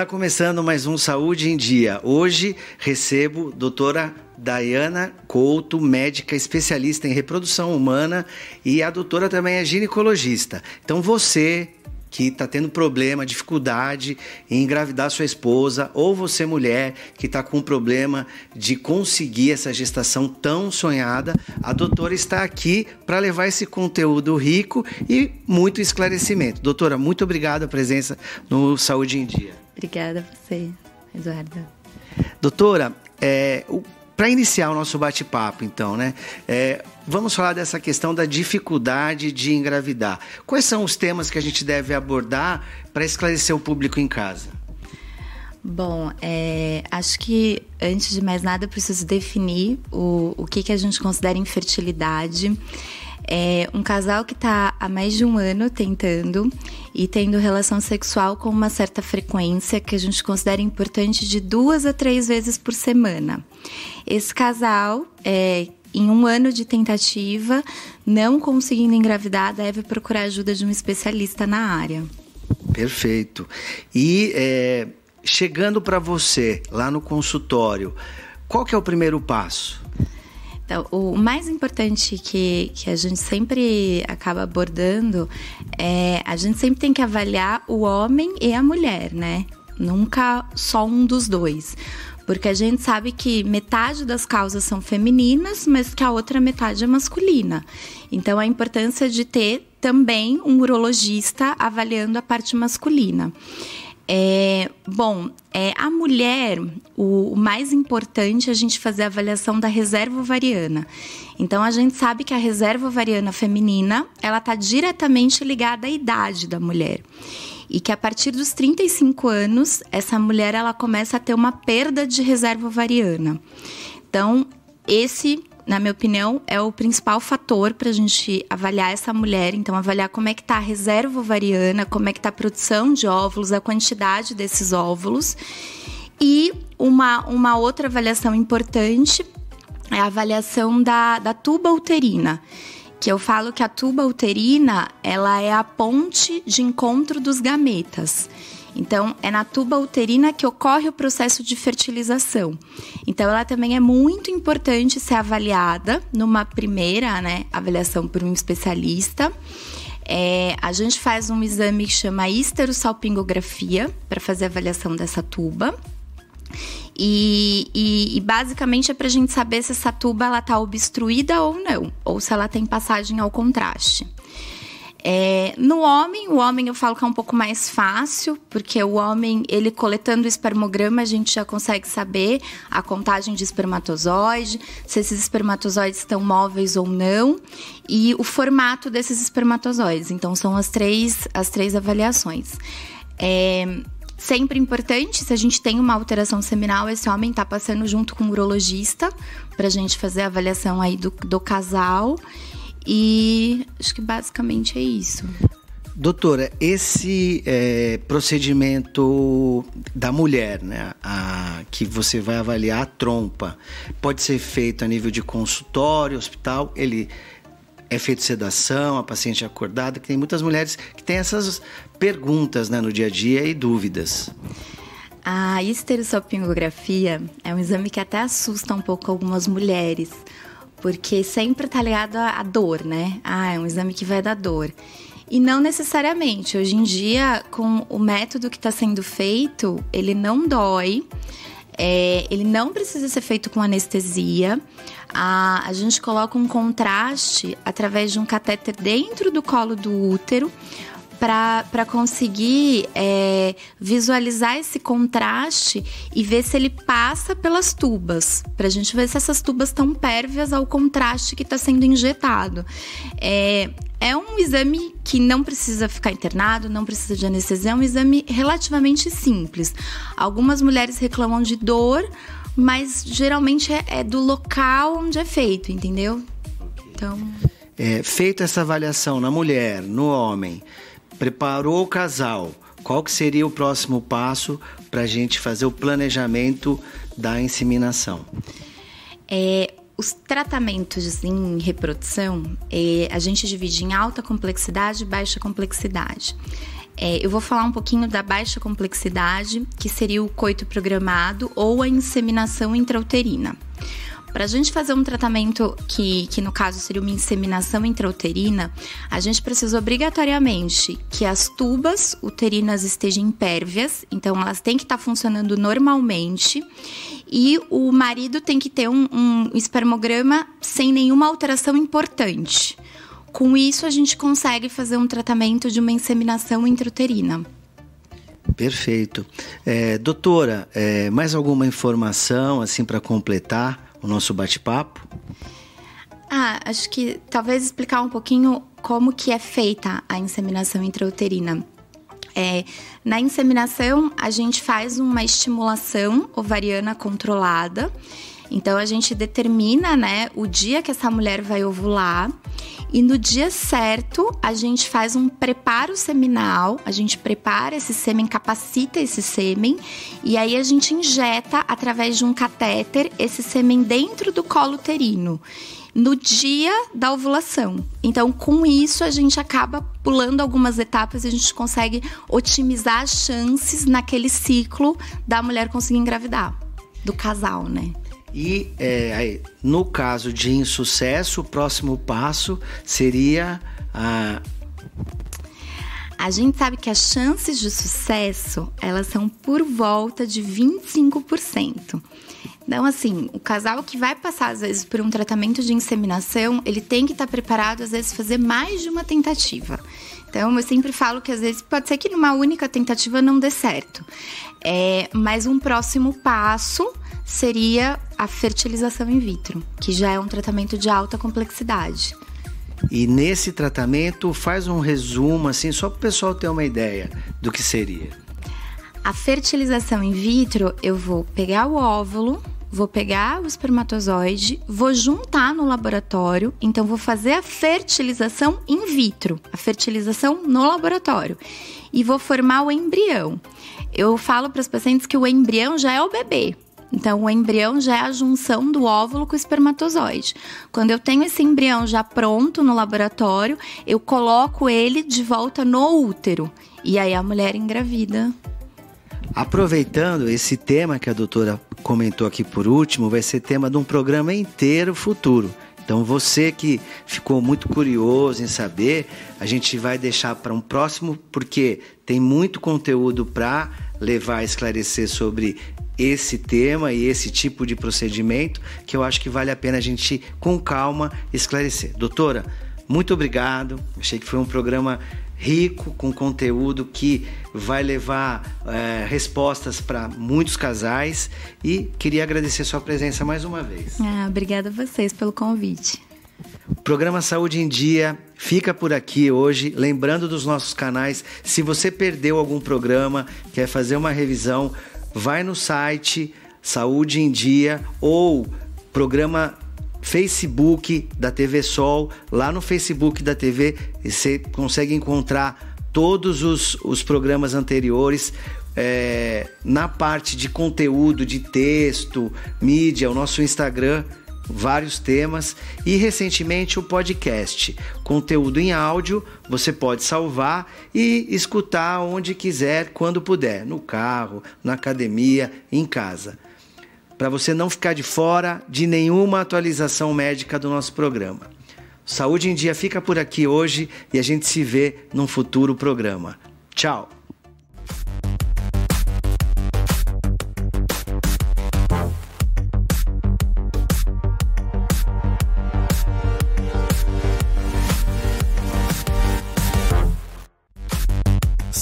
Está começando mais um Saúde em Dia. Hoje recebo doutora Dayana Couto, médica especialista em reprodução humana e a doutora também é ginecologista. Então você que está tendo problema, dificuldade em engravidar sua esposa, ou você, mulher, que está com problema de conseguir essa gestação tão sonhada, a doutora está aqui para levar esse conteúdo rico e muito esclarecimento. Doutora, muito obrigada a presença no Saúde em Dia. Obrigada a você, Eduardo. Doutora, é, para iniciar o nosso bate-papo, então, né? É, vamos falar dessa questão da dificuldade de engravidar. Quais são os temas que a gente deve abordar para esclarecer o público em casa? Bom, é, acho que antes de mais nada eu preciso definir o, o que, que a gente considera infertilidade. É um casal que está há mais de um ano tentando e tendo relação sexual com uma certa frequência que a gente considera importante de duas a três vezes por semana. Esse casal, é, em um ano de tentativa, não conseguindo engravidar, deve procurar ajuda de um especialista na área. Perfeito. E é, chegando para você lá no consultório, qual que é o primeiro passo? Então, o mais importante que, que a gente sempre acaba abordando é a gente sempre tem que avaliar o homem e a mulher, né? Nunca só um dos dois. Porque a gente sabe que metade das causas são femininas, mas que a outra metade é masculina. Então, a importância de ter também um urologista avaliando a parte masculina. É, bom, é, a mulher, o, o, mais importante é a gente fazer a avaliação da reserva ovariana. Então, a gente sabe que a reserva ovariana feminina, ela está diretamente ligada à idade da mulher. E que a partir dos 35 anos, essa mulher ela começa a ter uma perda de reserva ovariana. Então, esse na minha opinião, é o principal fator para a gente avaliar essa mulher. Então, avaliar como é que está a reserva ovariana, como é que está a produção de óvulos, a quantidade desses óvulos. E uma, uma outra avaliação importante é a avaliação da, da tuba uterina que eu falo que a tuba uterina ela é a ponte de encontro dos gametas. Então, é na tuba uterina que ocorre o processo de fertilização. Então, ela também é muito importante ser avaliada numa primeira né, avaliação por um especialista. É, a gente faz um exame que chama histerosalpingografia para fazer a avaliação dessa tuba. E, e, e, basicamente é para a gente saber se essa tuba está obstruída ou não, ou se ela tem passagem ao contraste. É, no homem, o homem eu falo que é um pouco mais fácil, porque o homem, ele coletando o espermograma, a gente já consegue saber a contagem de espermatozoide, se esses espermatozoides estão móveis ou não, e o formato desses espermatozoides. Então, são as três, as três avaliações. É, sempre importante, se a gente tem uma alteração seminal, esse homem está passando junto com o urologista para a gente fazer a avaliação aí do, do casal. E acho que basicamente é isso. Doutora, esse é, procedimento da mulher, né, a, que você vai avaliar a trompa, pode ser feito a nível de consultório, hospital, ele é feito sedação, a paciente é acordada, que tem muitas mulheres que têm essas perguntas né, no dia a dia e dúvidas. A esterossalpingografia é um exame que até assusta um pouco algumas mulheres, porque sempre tá ligado à dor, né? Ah, é um exame que vai dar dor. E não necessariamente. Hoje em dia, com o método que está sendo feito, ele não dói. É, ele não precisa ser feito com anestesia. A, a gente coloca um contraste através de um catéter dentro do colo do útero para conseguir é, visualizar esse contraste e ver se ele passa pelas tubas, para a gente ver se essas tubas estão pérvias ao contraste que está sendo injetado. É, é um exame que não precisa ficar internado, não precisa de anestesia, é um exame relativamente simples. Algumas mulheres reclamam de dor, mas geralmente é, é do local onde é feito, entendeu? Então. É, feita essa avaliação na mulher, no homem, preparou o casal, qual que seria o próximo passo para a gente fazer o planejamento da inseminação? É, os tratamentos em reprodução, é, a gente divide em alta complexidade e baixa complexidade. É, eu vou falar um pouquinho da baixa complexidade, que seria o coito programado ou a inseminação intrauterina. Para a gente fazer um tratamento que, que, no caso, seria uma inseminação intrauterina, a gente precisa obrigatoriamente que as tubas uterinas estejam impérvias, então elas têm que estar tá funcionando normalmente, e o marido tem que ter um, um espermograma sem nenhuma alteração importante. Com isso, a gente consegue fazer um tratamento de uma inseminação intrauterina. Perfeito. É, doutora, é, mais alguma informação assim para completar? O nosso bate-papo? Ah, acho que talvez explicar um pouquinho como que é feita a inseminação intrauterina. É, na inseminação, a gente faz uma estimulação ovariana controlada. Então, a gente determina né, o dia que essa mulher vai ovular e no dia certo, a gente faz um preparo seminal, a gente prepara esse sêmen, capacita esse sêmen, e aí a gente injeta através de um catéter esse sêmen dentro do colo uterino no dia da ovulação. Então, com isso, a gente acaba pulando algumas etapas e a gente consegue otimizar as chances naquele ciclo da mulher conseguir engravidar, do casal, né? E é, no caso de insucesso, o próximo passo seria a. A gente sabe que as chances de sucesso elas são por volta de 25%. Então, assim, o casal que vai passar, às vezes, por um tratamento de inseminação, ele tem que estar preparado, às vezes, fazer mais de uma tentativa. Então, eu sempre falo que, às vezes, pode ser que numa única tentativa não dê certo. É, mas um próximo passo seria a fertilização in vitro, que já é um tratamento de alta complexidade. E nesse tratamento, faz um resumo, assim, só para o pessoal ter uma ideia do que seria. A fertilização in vitro, eu vou pegar o óvulo, vou pegar o espermatozoide, vou juntar no laboratório, então vou fazer a fertilização in vitro, a fertilização no laboratório, e vou formar o embrião. Eu falo para os pacientes que o embrião já é o bebê, então, o embrião já é a junção do óvulo com o espermatozoide. Quando eu tenho esse embrião já pronto no laboratório, eu coloco ele de volta no útero. E aí a mulher engravida. Aproveitando esse tema que a doutora comentou aqui por último, vai ser tema de um programa inteiro futuro. Então, você que ficou muito curioso em saber, a gente vai deixar para um próximo, porque tem muito conteúdo para levar a esclarecer sobre esse tema e esse tipo de procedimento que eu acho que vale a pena a gente, com calma, esclarecer. Doutora, muito obrigado. Achei que foi um programa rico, com conteúdo que vai levar é, respostas para muitos casais e queria agradecer sua presença mais uma vez. Ah, obrigada a vocês pelo convite. O programa Saúde em Dia fica por aqui hoje. Lembrando dos nossos canais, se você perdeu algum programa, quer fazer uma revisão, vai no site Saúde em Dia ou programa Facebook da TV Sol. Lá no Facebook da TV você consegue encontrar todos os, os programas anteriores. É, na parte de conteúdo, de texto, mídia, o nosso Instagram vários temas e recentemente o podcast. Conteúdo em áudio, você pode salvar e escutar onde quiser, quando puder, no carro, na academia, em casa. Para você não ficar de fora de nenhuma atualização médica do nosso programa. Saúde em Dia fica por aqui hoje e a gente se vê num futuro programa. Tchau!